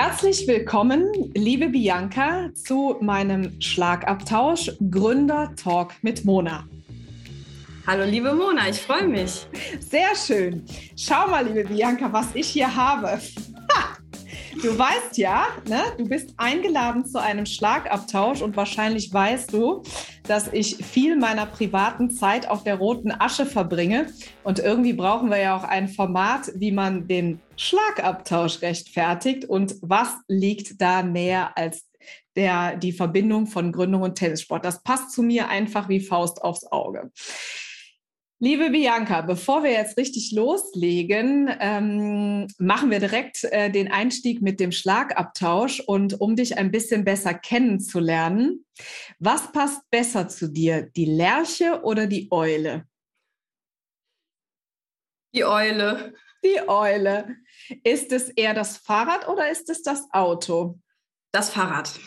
Herzlich willkommen, liebe Bianca, zu meinem Schlagabtausch Gründer Talk mit Mona. Hallo liebe Mona, ich freue mich. Sehr schön. Schau mal, liebe Bianca, was ich hier habe. Du weißt ja, ne, du bist eingeladen zu einem Schlagabtausch und wahrscheinlich weißt du, dass ich viel meiner privaten Zeit auf der roten Asche verbringe. Und irgendwie brauchen wir ja auch ein Format, wie man den Schlagabtausch rechtfertigt. Und was liegt da näher als der, die Verbindung von Gründung und Tennissport? Das passt zu mir einfach wie Faust aufs Auge. Liebe Bianca, bevor wir jetzt richtig loslegen, ähm, machen wir direkt äh, den Einstieg mit dem Schlagabtausch und um dich ein bisschen besser kennenzulernen, was passt besser zu dir, die Lerche oder die Eule? Die Eule. Die Eule. Ist es eher das Fahrrad oder ist es das Auto? Das Fahrrad.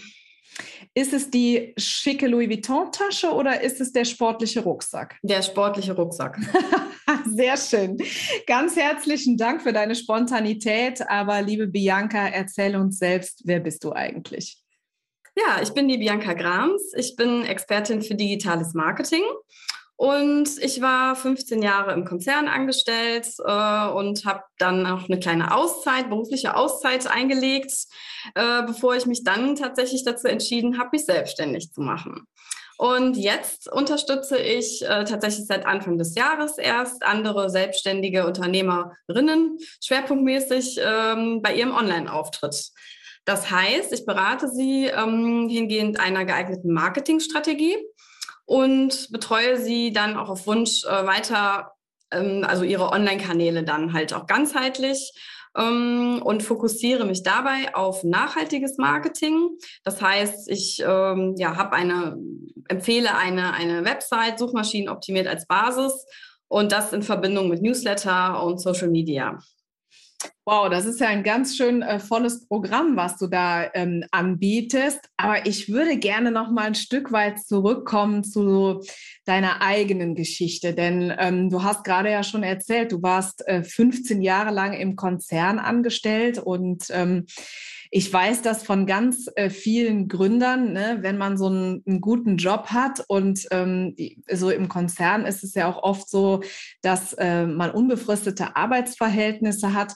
Ist es die schicke Louis Vuitton-Tasche oder ist es der sportliche Rucksack? Der sportliche Rucksack. Sehr schön. Ganz herzlichen Dank für deine Spontanität. Aber liebe Bianca, erzähl uns selbst, wer bist du eigentlich? Ja, ich bin die Bianca Grams. Ich bin Expertin für digitales Marketing und ich war 15 Jahre im Konzern angestellt äh, und habe dann auch eine kleine Auszeit, berufliche Auszeit eingelegt, äh, bevor ich mich dann tatsächlich dazu entschieden habe, mich selbstständig zu machen. Und jetzt unterstütze ich äh, tatsächlich seit Anfang des Jahres erst andere selbstständige Unternehmerinnen schwerpunktmäßig ähm, bei ihrem Online-Auftritt. Das heißt, ich berate sie ähm, hingehend einer geeigneten Marketingstrategie und betreue sie dann auch auf Wunsch äh, weiter, ähm, also ihre Online-Kanäle dann halt auch ganzheitlich ähm, und fokussiere mich dabei auf nachhaltiges Marketing. Das heißt, ich ähm, ja, habe eine, empfehle eine, eine Website, suchmaschinenoptimiert als Basis und das in Verbindung mit Newsletter und Social Media. Wow, das ist ja ein ganz schön äh, volles Programm, was du da ähm, anbietest. Aber ich würde gerne noch mal ein Stück weit zurückkommen zu deiner eigenen Geschichte, denn ähm, du hast gerade ja schon erzählt, du warst äh, 15 Jahre lang im Konzern angestellt und ähm, ich weiß das von ganz äh, vielen Gründern, ne, wenn man so einen, einen, guten Job hat und ähm, so im Konzern ist es ja auch oft so, dass äh, man unbefristete Arbeitsverhältnisse hat.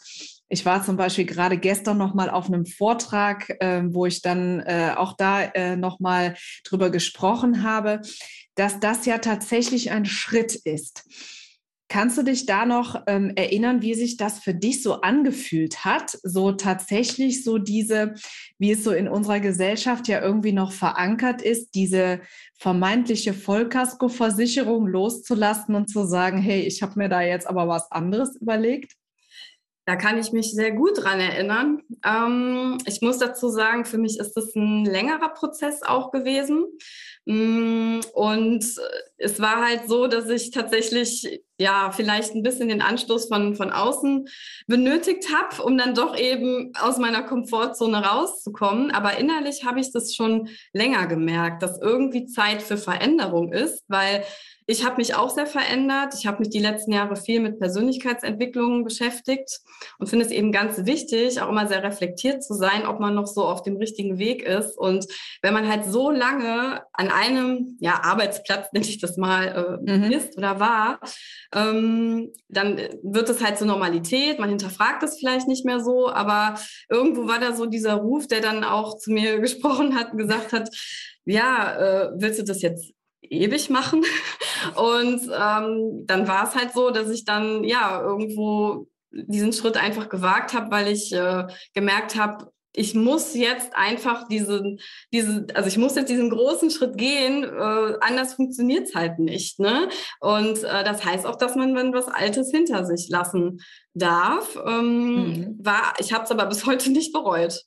Ich war zum Beispiel gerade gestern noch mal auf einem Vortrag, äh, wo ich dann äh, auch da äh, noch mal drüber gesprochen habe, dass das ja tatsächlich ein Schritt ist. Kannst du dich da noch ähm, erinnern, wie sich das für dich so angefühlt hat? So tatsächlich so diese, wie es so in unserer Gesellschaft ja irgendwie noch verankert ist, diese vermeintliche Vollkaskoversicherung loszulassen und zu sagen, hey, ich habe mir da jetzt aber was anderes überlegt? Da kann ich mich sehr gut dran erinnern. Ähm, ich muss dazu sagen, für mich ist das ein längerer Prozess auch gewesen. Mm, und es war halt so, dass ich tatsächlich ja vielleicht ein bisschen den Anstoß von, von außen benötigt habe, um dann doch eben aus meiner Komfortzone rauszukommen. Aber innerlich habe ich das schon länger gemerkt, dass irgendwie Zeit für Veränderung ist, weil ich habe mich auch sehr verändert. Ich habe mich die letzten Jahre viel mit Persönlichkeitsentwicklung beschäftigt und finde es eben ganz wichtig, auch immer sehr reflektiert zu sein, ob man noch so auf dem richtigen Weg ist. Und wenn man halt so lange an einem ja, Arbeitsplatz, nenne ich das mal, äh, mhm. ist oder war, ähm, dann wird es halt zur Normalität. Man hinterfragt es vielleicht nicht mehr so, aber irgendwo war da so dieser Ruf, der dann auch zu mir gesprochen hat und gesagt hat, ja, äh, willst du das jetzt ewig machen. Und ähm, dann war es halt so, dass ich dann ja irgendwo diesen Schritt einfach gewagt habe, weil ich äh, gemerkt habe, ich muss jetzt einfach diesen, diesen, also ich muss jetzt diesen großen Schritt gehen, äh, anders funktioniert es halt nicht. Ne? Und äh, das heißt auch, dass man wenn was Altes hinter sich lassen darf. Ähm, mhm. war, ich habe es aber bis heute nicht bereut.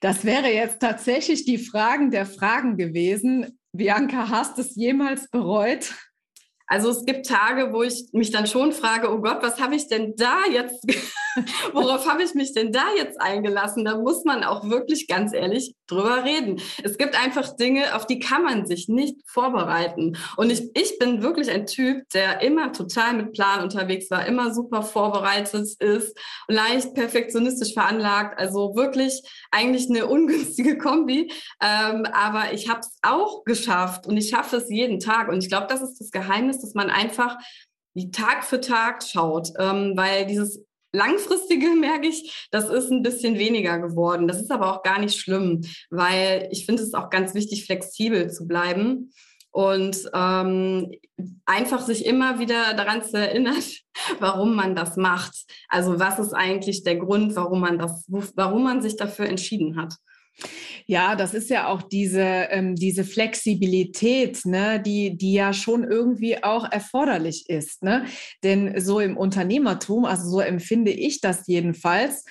Das wäre jetzt tatsächlich die Fragen der Fragen gewesen. Bianca, hast du es jemals bereut? Also es gibt Tage, wo ich mich dann schon frage, oh Gott, was habe ich denn da jetzt worauf habe ich mich denn da jetzt eingelassen? Da muss man auch wirklich ganz ehrlich drüber reden. Es gibt einfach Dinge, auf die kann man sich nicht vorbereiten. Und ich, ich bin wirklich ein Typ, der immer total mit Plan unterwegs war, immer super vorbereitet ist, leicht perfektionistisch veranlagt. Also wirklich eigentlich eine ungünstige Kombi. Ähm, aber ich habe es auch geschafft und ich schaffe es jeden Tag. Und ich glaube, das ist das Geheimnis, dass man einfach Tag für Tag schaut, ähm, weil dieses Langfristige merke ich, das ist ein bisschen weniger geworden. Das ist aber auch gar nicht schlimm, weil ich finde es auch ganz wichtig, flexibel zu bleiben und ähm, einfach sich immer wieder daran zu erinnern, warum man das macht. Also was ist eigentlich der Grund, warum man das, warum man sich dafür entschieden hat. Ja, das ist ja auch diese, ähm, diese Flexibilität, ne, die, die ja schon irgendwie auch erforderlich ist. Ne? Denn so im Unternehmertum, also so empfinde ich das jedenfalls,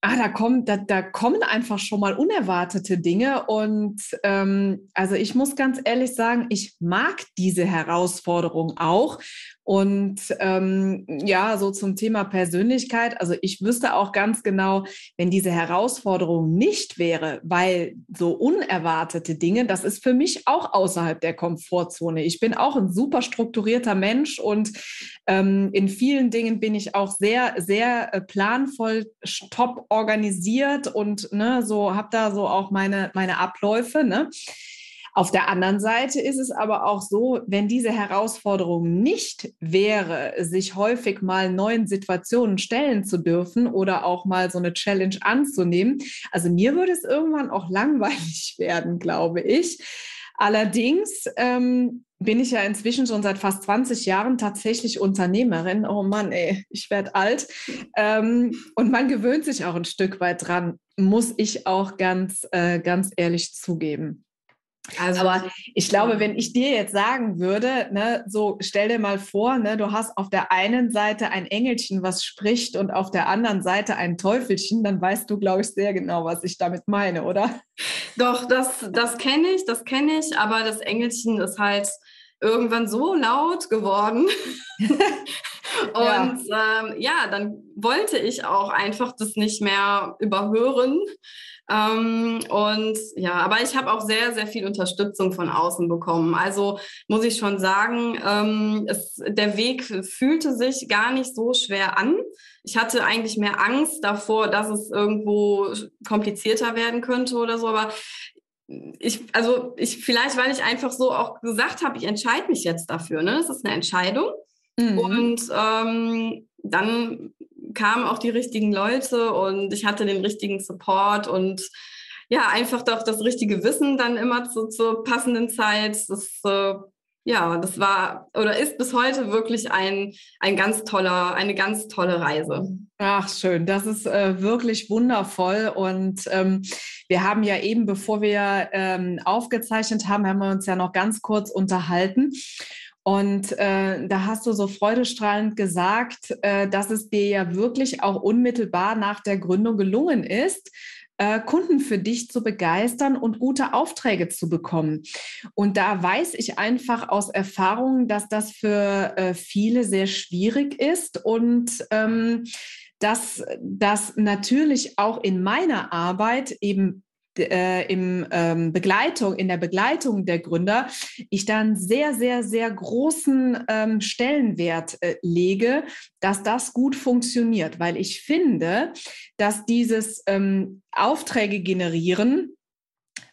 ah, da, kommt, da, da kommen einfach schon mal unerwartete Dinge. Und ähm, also ich muss ganz ehrlich sagen, ich mag diese Herausforderung auch. Und ähm, ja, so zum Thema Persönlichkeit. Also ich wüsste auch ganz genau, wenn diese Herausforderung nicht wäre, weil so unerwartete Dinge, das ist für mich auch außerhalb der Komfortzone. Ich bin auch ein super strukturierter Mensch und ähm, in vielen Dingen bin ich auch sehr, sehr äh, planvoll, top organisiert und ne, so habe da so auch meine, meine Abläufe. Ne? Auf der anderen Seite ist es aber auch so, wenn diese Herausforderung nicht wäre, sich häufig mal neuen Situationen stellen zu dürfen oder auch mal so eine Challenge anzunehmen, also mir würde es irgendwann auch langweilig werden, glaube ich. Allerdings ähm, bin ich ja inzwischen schon seit fast 20 Jahren tatsächlich Unternehmerin. Oh Mann, ey, ich werde alt. Ähm, und man gewöhnt sich auch ein Stück weit dran, muss ich auch ganz, äh, ganz ehrlich zugeben. Also, aber ich glaube, wenn ich dir jetzt sagen würde, ne, so stell dir mal vor, ne, du hast auf der einen Seite ein Engelchen, was spricht, und auf der anderen Seite ein Teufelchen, dann weißt du, glaube ich, sehr genau, was ich damit meine, oder? Doch, das, das kenne ich, das kenne ich, aber das Engelchen ist halt irgendwann so laut geworden. Und ja. Ähm, ja, dann wollte ich auch einfach das nicht mehr überhören. Ähm, und ja, aber ich habe auch sehr, sehr viel Unterstützung von außen bekommen. Also muss ich schon sagen, ähm, es, der Weg fühlte sich gar nicht so schwer an. Ich hatte eigentlich mehr Angst davor, dass es irgendwo komplizierter werden könnte oder so, aber ich, also ich, vielleicht, weil ich einfach so auch gesagt habe, ich entscheide mich jetzt dafür. Ne? Das ist eine Entscheidung. Mhm. Und ähm, dann kamen auch die richtigen Leute und ich hatte den richtigen Support und ja, einfach doch das richtige Wissen dann immer zu, zur passenden Zeit. Das, äh, ja, das war oder ist bis heute wirklich ein, ein ganz toller, eine ganz tolle Reise. Ach, schön. Das ist äh, wirklich wundervoll. Und ähm, wir haben ja eben, bevor wir ähm, aufgezeichnet haben, haben wir uns ja noch ganz kurz unterhalten. Und äh, da hast du so freudestrahlend gesagt, äh, dass es dir ja wirklich auch unmittelbar nach der Gründung gelungen ist, äh, Kunden für dich zu begeistern und gute Aufträge zu bekommen. Und da weiß ich einfach aus Erfahrung, dass das für äh, viele sehr schwierig ist und ähm, dass das natürlich auch in meiner Arbeit eben äh, im ähm, Begleitung, in der Begleitung der Gründer, ich dann sehr, sehr, sehr großen ähm, Stellenwert äh, lege, dass das gut funktioniert, weil ich finde, dass dieses ähm, Aufträge generieren,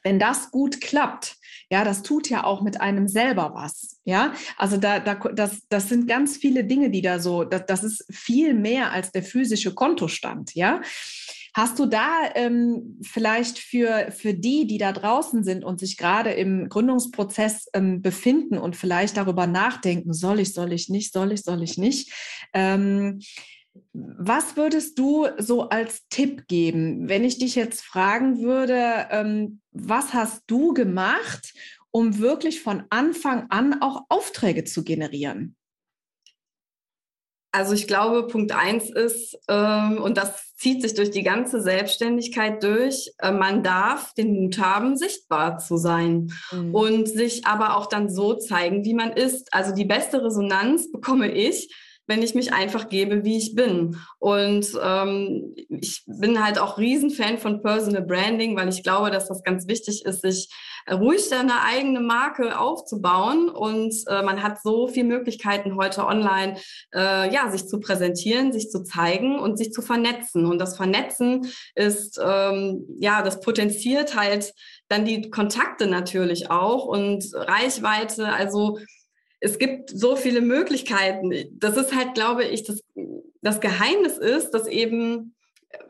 wenn das gut klappt, ja, das tut ja auch mit einem selber was. Ja, also da, da, das, das sind ganz viele Dinge, die da so, das, das ist viel mehr als der physische Kontostand. Ja, Hast du da ähm, vielleicht für, für die, die da draußen sind und sich gerade im Gründungsprozess ähm, befinden und vielleicht darüber nachdenken, soll ich, soll ich nicht, soll ich, soll ich nicht, ähm, was würdest du so als Tipp geben, wenn ich dich jetzt fragen würde, ähm, was hast du gemacht, um wirklich von Anfang an auch Aufträge zu generieren? Also ich glaube, Punkt eins ist, ähm, und das zieht sich durch die ganze Selbstständigkeit durch, äh, man darf den Mut haben, sichtbar zu sein mhm. und sich aber auch dann so zeigen, wie man ist. Also die beste Resonanz bekomme ich, wenn ich mich einfach gebe, wie ich bin. Und ähm, ich bin halt auch Riesenfan von Personal Branding, weil ich glaube, dass das ganz wichtig ist, sich ruhig seine eigene Marke aufzubauen. Und äh, man hat so viele Möglichkeiten heute online, äh, ja, sich zu präsentieren, sich zu zeigen und sich zu vernetzen. Und das Vernetzen ist, ähm, ja, das potenziert halt dann die Kontakte natürlich auch und Reichweite. Also es gibt so viele Möglichkeiten. Das ist halt, glaube ich, das, das Geheimnis ist, dass eben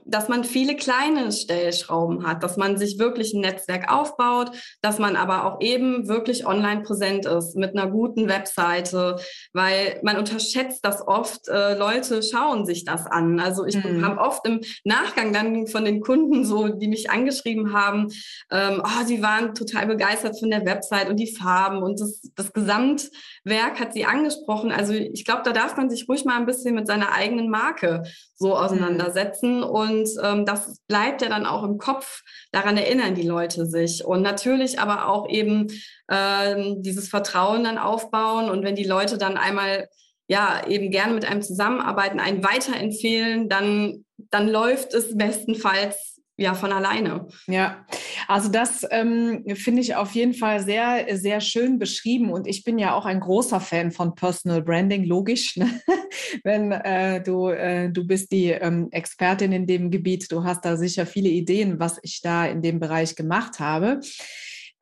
dass man viele kleine Stellschrauben hat, dass man sich wirklich ein Netzwerk aufbaut, dass man aber auch eben wirklich online präsent ist mit einer guten Webseite, weil man unterschätzt das oft. Äh, Leute schauen sich das an. Also ich mhm. habe oft im Nachgang dann von den Kunden so, die mich angeschrieben haben, ähm, oh, sie waren total begeistert von der Website und die Farben und das, das Gesamtwerk hat sie angesprochen. Also ich glaube, da darf man sich ruhig mal ein bisschen mit seiner eigenen Marke so mhm. auseinandersetzen. Mhm. Und ähm, das bleibt ja dann auch im Kopf. Daran erinnern die Leute sich. Und natürlich aber auch eben ähm, dieses Vertrauen dann aufbauen. Und wenn die Leute dann einmal ja eben gerne mit einem zusammenarbeiten, einen weiterempfehlen, dann, dann läuft es bestenfalls ja von alleine. Ja, also das ähm, finde ich auf jeden Fall sehr, sehr schön beschrieben und ich bin ja auch ein großer Fan von Personal Branding, logisch. Ne? Wenn äh, du, äh, du bist die ähm, Expertin in dem Gebiet, du hast da sicher viele Ideen, was ich da in dem Bereich gemacht habe.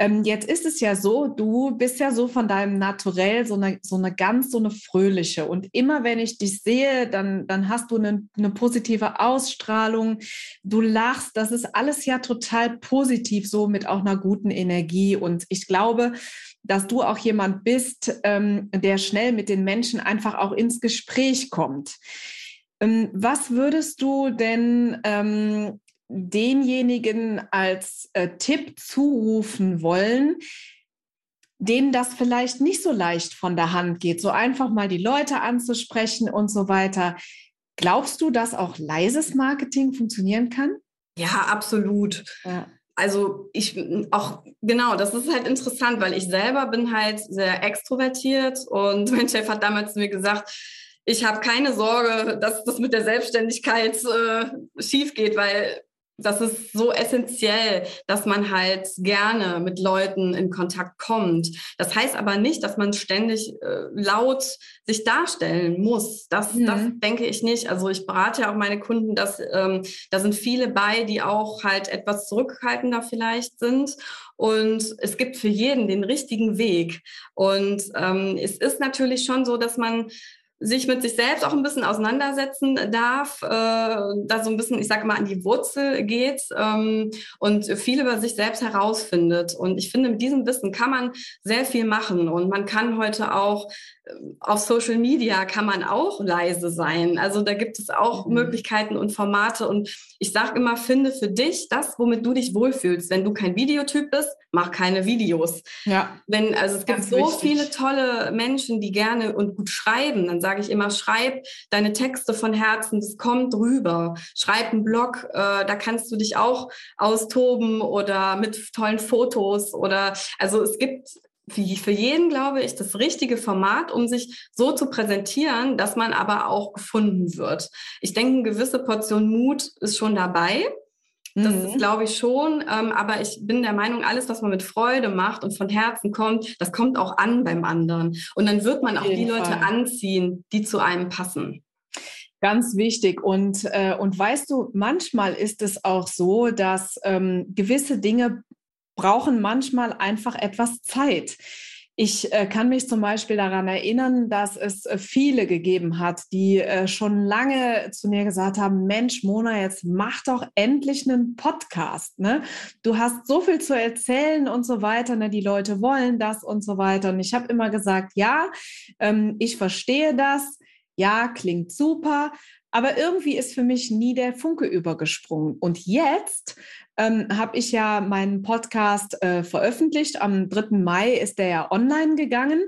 Ähm, jetzt ist es ja so, du bist ja so von deinem Naturell so eine, so eine ganz, so eine fröhliche. Und immer wenn ich dich sehe, dann, dann hast du eine, eine positive Ausstrahlung. Du lachst. Das ist alles ja total positiv, so mit auch einer guten Energie. Und ich glaube, dass du auch jemand bist, ähm, der schnell mit den Menschen einfach auch ins Gespräch kommt. Ähm, was würdest du denn ähm, denjenigen als äh, Tipp zurufen wollen, denen das vielleicht nicht so leicht von der Hand geht, so einfach mal die Leute anzusprechen und so weiter. Glaubst du, dass auch leises Marketing funktionieren kann? Ja, absolut. Ja. Also ich auch genau, das ist halt interessant, weil ich selber bin halt sehr extrovertiert und mein Chef hat damals mir gesagt, ich habe keine Sorge, dass das mit der Selbstständigkeit äh, schief geht, weil das ist so essentiell, dass man halt gerne mit Leuten in Kontakt kommt. Das heißt aber nicht, dass man ständig äh, laut sich darstellen muss. Das, mhm. das denke ich nicht. Also ich berate ja auch meine Kunden, dass ähm, da sind viele bei, die auch halt etwas zurückhaltender vielleicht sind. Und es gibt für jeden den richtigen Weg. Und ähm, es ist natürlich schon so, dass man sich mit sich selbst auch ein bisschen auseinandersetzen darf, äh, da so ein bisschen, ich sage mal, an die Wurzel geht ähm, und viel über sich selbst herausfindet. Und ich finde, mit diesem Wissen kann man sehr viel machen und man kann heute auch auf Social Media kann man auch leise sein. Also da gibt es auch mhm. Möglichkeiten und Formate. Und ich sage immer, finde für dich das, womit du dich wohlfühlst. Wenn du kein Videotyp bist, mach keine Videos. Ja. Wenn, also es gibt so wichtig. viele tolle Menschen, die gerne und gut schreiben. Dann sage ich immer, schreib deine Texte von Herzen, das kommt rüber. Schreib einen Blog, äh, da kannst du dich auch austoben oder mit tollen Fotos oder also es gibt wie für jeden, glaube ich, das richtige Format, um sich so zu präsentieren, dass man aber auch gefunden wird. Ich denke, eine gewisse Portion Mut ist schon dabei. Das mhm. ist, glaube ich, schon. Ähm, aber ich bin der Meinung, alles, was man mit Freude macht und von Herzen kommt, das kommt auch an beim anderen. Und dann wird man auch die Fall. Leute anziehen, die zu einem passen. Ganz wichtig. Und, äh, und weißt du, manchmal ist es auch so, dass ähm, gewisse Dinge brauchen manchmal einfach etwas Zeit. Ich äh, kann mich zum Beispiel daran erinnern, dass es äh, viele gegeben hat, die äh, schon lange zu mir gesagt haben, Mensch, Mona, jetzt mach doch endlich einen Podcast. Ne? Du hast so viel zu erzählen und so weiter. Ne? Die Leute wollen das und so weiter. Und ich habe immer gesagt, ja, ähm, ich verstehe das. Ja, klingt super. Aber irgendwie ist für mich nie der Funke übergesprungen. Und jetzt ähm, habe ich ja meinen Podcast äh, veröffentlicht. Am 3. Mai ist der ja online gegangen.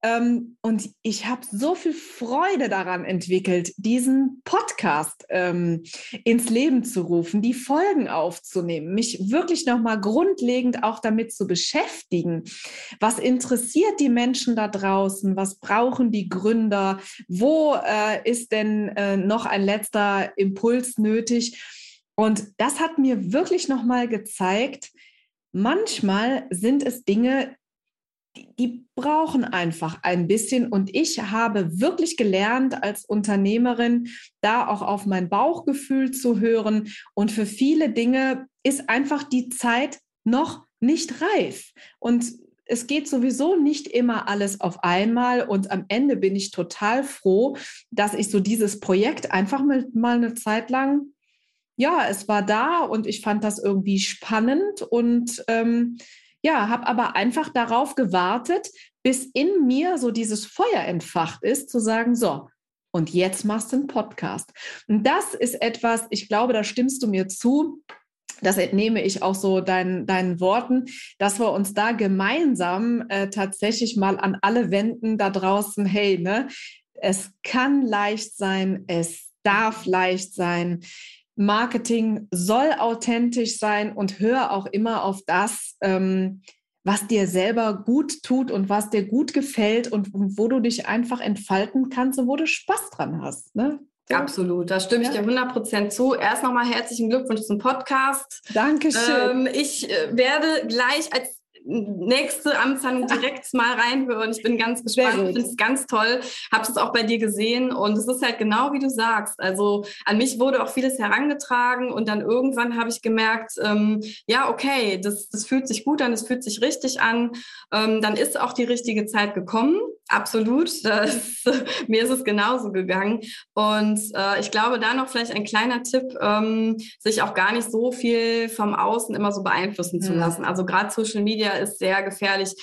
Ähm, und ich habe so viel Freude daran entwickelt, diesen Podcast ähm, ins Leben zu rufen, die Folgen aufzunehmen, mich wirklich nochmal grundlegend auch damit zu beschäftigen. Was interessiert die Menschen da draußen? Was brauchen die Gründer? Wo äh, ist denn äh, noch ein letzter Impuls nötig? Und das hat mir wirklich nochmal gezeigt, manchmal sind es Dinge, die, die, brauchen einfach ein bisschen. Und ich habe wirklich gelernt als Unternehmerin, da auch auf mein Bauchgefühl zu hören. Und für viele Dinge ist einfach die Zeit noch nicht reif. Und es geht sowieso nicht immer alles auf einmal. Und am Ende bin ich total froh, dass ich so dieses Projekt einfach mal, mal eine Zeit lang ja, es war da und ich fand das irgendwie spannend und ähm, ja, habe aber einfach darauf gewartet, bis in mir so dieses Feuer entfacht ist, zu sagen, so, und jetzt machst du einen Podcast. Und das ist etwas, ich glaube, da stimmst du mir zu. Das entnehme ich auch so deinen, deinen Worten, dass wir uns da gemeinsam äh, tatsächlich mal an alle wenden da draußen, hey, ne, es kann leicht sein, es darf leicht sein. Marketing soll authentisch sein und hör auch immer auf das, ähm, was dir selber gut tut und was dir gut gefällt und, und, wo du dich einfach entfalten kannst und wo du Spaß dran hast. Ne? Absolut, da stimme ich dir 100% zu. Erst nochmal herzlichen Glückwunsch zum Podcast. Dankeschön. Ähm, ich äh, werde gleich als nächste Amtshandlung direkt mal reinhören. Ich bin ganz gespannt. Ich finde es ganz toll. Habe es auch bei dir gesehen und es ist halt genau wie du sagst. Also an mich wurde auch vieles herangetragen und dann irgendwann habe ich gemerkt, ähm, ja, okay, das, das fühlt sich gut an, es fühlt sich richtig an. Ähm, dann ist auch die richtige Zeit gekommen. Absolut. Das, mir ist es genauso gegangen. Und äh, ich glaube, da noch vielleicht ein kleiner Tipp, ähm, sich auch gar nicht so viel vom Außen immer so beeinflussen zu lassen. Also gerade Social Media ist sehr gefährlich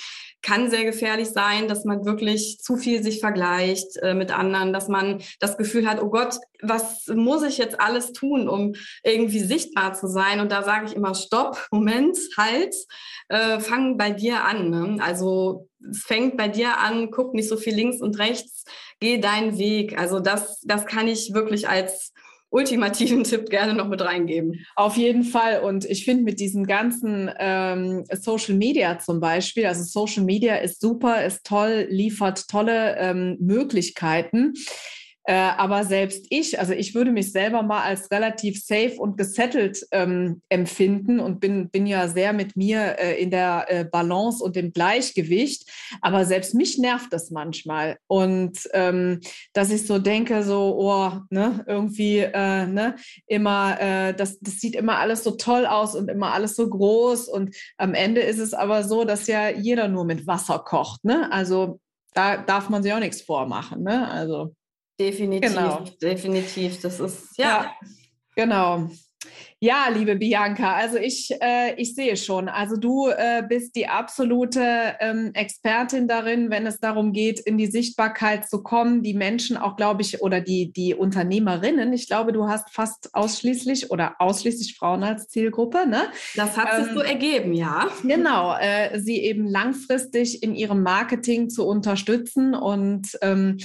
kann sehr gefährlich sein, dass man wirklich zu viel sich vergleicht äh, mit anderen, dass man das Gefühl hat, oh Gott, was muss ich jetzt alles tun, um irgendwie sichtbar zu sein? Und da sage ich immer, stopp, Moment, halt, äh, fang bei dir an. Ne? Also es fängt bei dir an, guck nicht so viel links und rechts, geh deinen Weg. Also das, das kann ich wirklich als ultimativen Tipp gerne noch mit reingeben. Auf jeden Fall. Und ich finde mit diesem ganzen ähm, Social Media zum Beispiel, also Social Media ist super, ist toll, liefert tolle ähm, Möglichkeiten. Äh, aber selbst ich, also ich würde mich selber mal als relativ safe und gesettelt ähm, empfinden und bin, bin ja sehr mit mir äh, in der äh, Balance und dem Gleichgewicht. Aber selbst mich nervt das manchmal. Und ähm, dass ich so denke, so, oh, ne, irgendwie, äh, ne, immer, äh, das, das sieht immer alles so toll aus und immer alles so groß. Und am Ende ist es aber so, dass ja jeder nur mit Wasser kocht. Ne? Also da darf man sich auch nichts vormachen. Ne? Also Definitiv, genau. definitiv. Das ist, ja. ja. Genau. Ja, liebe Bianca, also ich, äh, ich sehe schon, also du äh, bist die absolute ähm, Expertin darin, wenn es darum geht, in die Sichtbarkeit zu kommen, die Menschen auch, glaube ich, oder die, die Unternehmerinnen, ich glaube, du hast fast ausschließlich oder ausschließlich Frauen als Zielgruppe, ne? Das hat sich ähm, so ergeben, ja. Genau, äh, sie eben langfristig in ihrem Marketing zu unterstützen und ähm,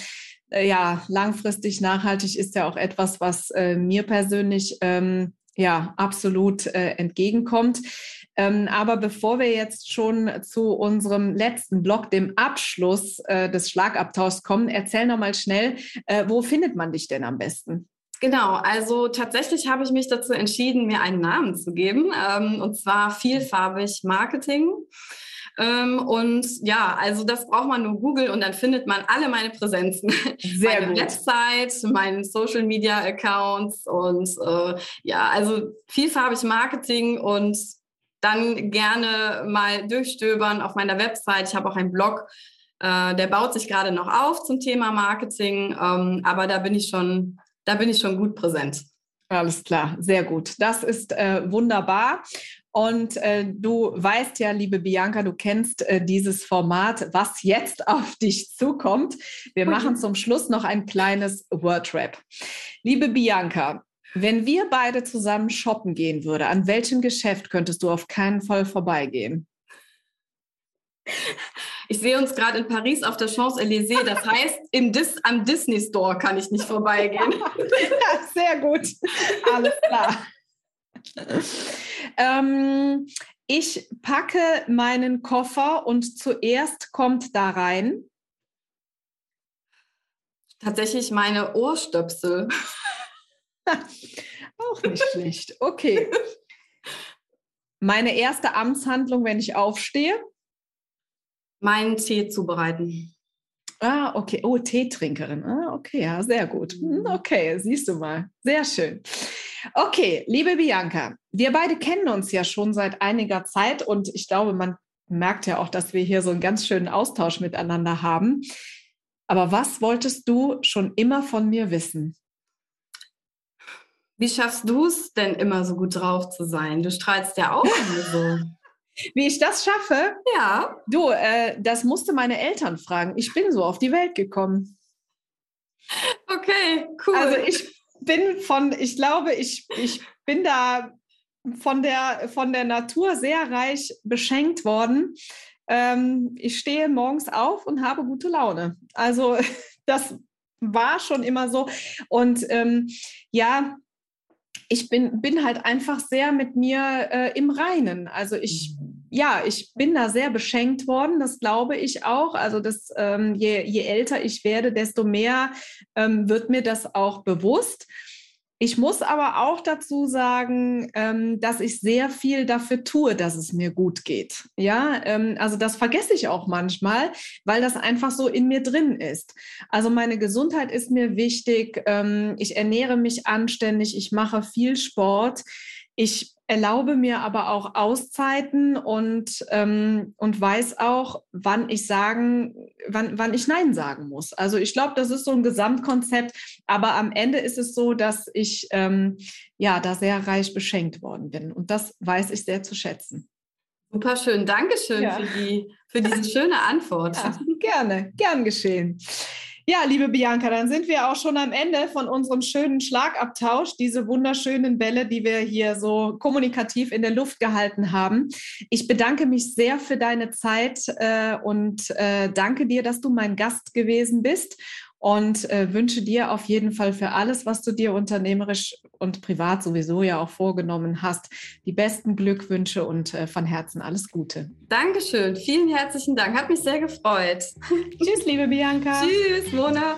äh, ja, langfristig nachhaltig ist ja auch etwas, was äh, mir persönlich ähm, ja absolut äh, entgegenkommt. Ähm, aber bevor wir jetzt schon zu unserem letzten Blog, dem Abschluss äh, des Schlagabtauschs kommen, erzähl noch mal schnell, äh, wo findet man dich denn am besten? Genau, also tatsächlich habe ich mich dazu entschieden, mir einen Namen zu geben, ähm, und zwar vielfarbig Marketing. Ähm, und ja, also das braucht man nur Google und dann findet man alle meine Präsenzen. Sehr meine gut. Website, meinen Social Media Accounts und äh, ja, also vielfarbig Marketing und dann gerne mal durchstöbern auf meiner Website. Ich habe auch einen Blog, äh, der baut sich gerade noch auf zum Thema Marketing, ähm, aber da bin ich schon, da bin ich schon gut präsent. Alles klar, sehr gut. Das ist äh, wunderbar. Und äh, du weißt ja, liebe Bianca, du kennst äh, dieses Format, was jetzt auf dich zukommt. Wir okay. machen zum Schluss noch ein kleines Wordrap. Liebe Bianca, wenn wir beide zusammen shoppen gehen würden, an welchem Geschäft könntest du auf keinen Fall vorbeigehen? Ich sehe uns gerade in Paris auf der Champs-Élysées. Das heißt, im Dis am Disney Store kann ich nicht vorbeigehen. ja, sehr gut. Alles klar. Ähm, ich packe meinen Koffer und zuerst kommt da rein. Tatsächlich meine Ohrstöpsel. Auch nicht schlecht. Okay. Meine erste Amtshandlung, wenn ich aufstehe? Meinen Tee zubereiten. Ah, okay. Oh, Teetrinkerin. Ah, okay, ja, sehr gut. Hm, okay, siehst du mal. Sehr schön. Okay, liebe Bianca, wir beide kennen uns ja schon seit einiger Zeit und ich glaube, man merkt ja auch, dass wir hier so einen ganz schönen Austausch miteinander haben. Aber was wolltest du schon immer von mir wissen? Wie schaffst du es denn immer so gut drauf zu sein? Du strahlst ja auch immer so. Wie ich das schaffe? Ja. Du, äh, das musste meine Eltern fragen. Ich bin so auf die Welt gekommen. Okay, cool. Also ich bin von, ich glaube, ich, ich bin da von der, von der Natur sehr reich beschenkt worden. Ähm, ich stehe morgens auf und habe gute Laune. Also das war schon immer so. Und ähm, ja, ich bin, bin halt einfach sehr mit mir äh, im Reinen. Also ich, mhm. Ja, ich bin da sehr beschenkt worden, das glaube ich auch. Also das, ähm, je, je älter ich werde, desto mehr ähm, wird mir das auch bewusst. Ich muss aber auch dazu sagen, ähm, dass ich sehr viel dafür tue, dass es mir gut geht. Ja, ähm, also das vergesse ich auch manchmal, weil das einfach so in mir drin ist. Also meine Gesundheit ist mir wichtig. Ähm, ich ernähre mich anständig. Ich mache viel Sport. Ich erlaube mir aber auch Auszeiten und, ähm, und weiß auch, wann ich sagen, wann, wann ich Nein sagen muss. Also ich glaube, das ist so ein Gesamtkonzept, aber am Ende ist es so, dass ich ähm, ja da sehr reich beschenkt worden bin. Und das weiß ich sehr zu schätzen. Super schön. Dankeschön ja. für, die, für diese schöne Antwort. Ja, gerne, gern geschehen. Ja, liebe Bianca, dann sind wir auch schon am Ende von unserem schönen Schlagabtausch, diese wunderschönen Bälle, die wir hier so kommunikativ in der Luft gehalten haben. Ich bedanke mich sehr für deine Zeit äh, und äh, danke dir, dass du mein Gast gewesen bist und äh, wünsche dir auf jeden Fall für alles, was du dir unternehmerisch und privat sowieso ja auch vorgenommen hast, die besten Glückwünsche und äh, von Herzen alles Gute. Dankeschön, vielen herzlichen Dank, hat mich sehr gefreut. Tschüss, liebe Bianca. Tschüss, Mona.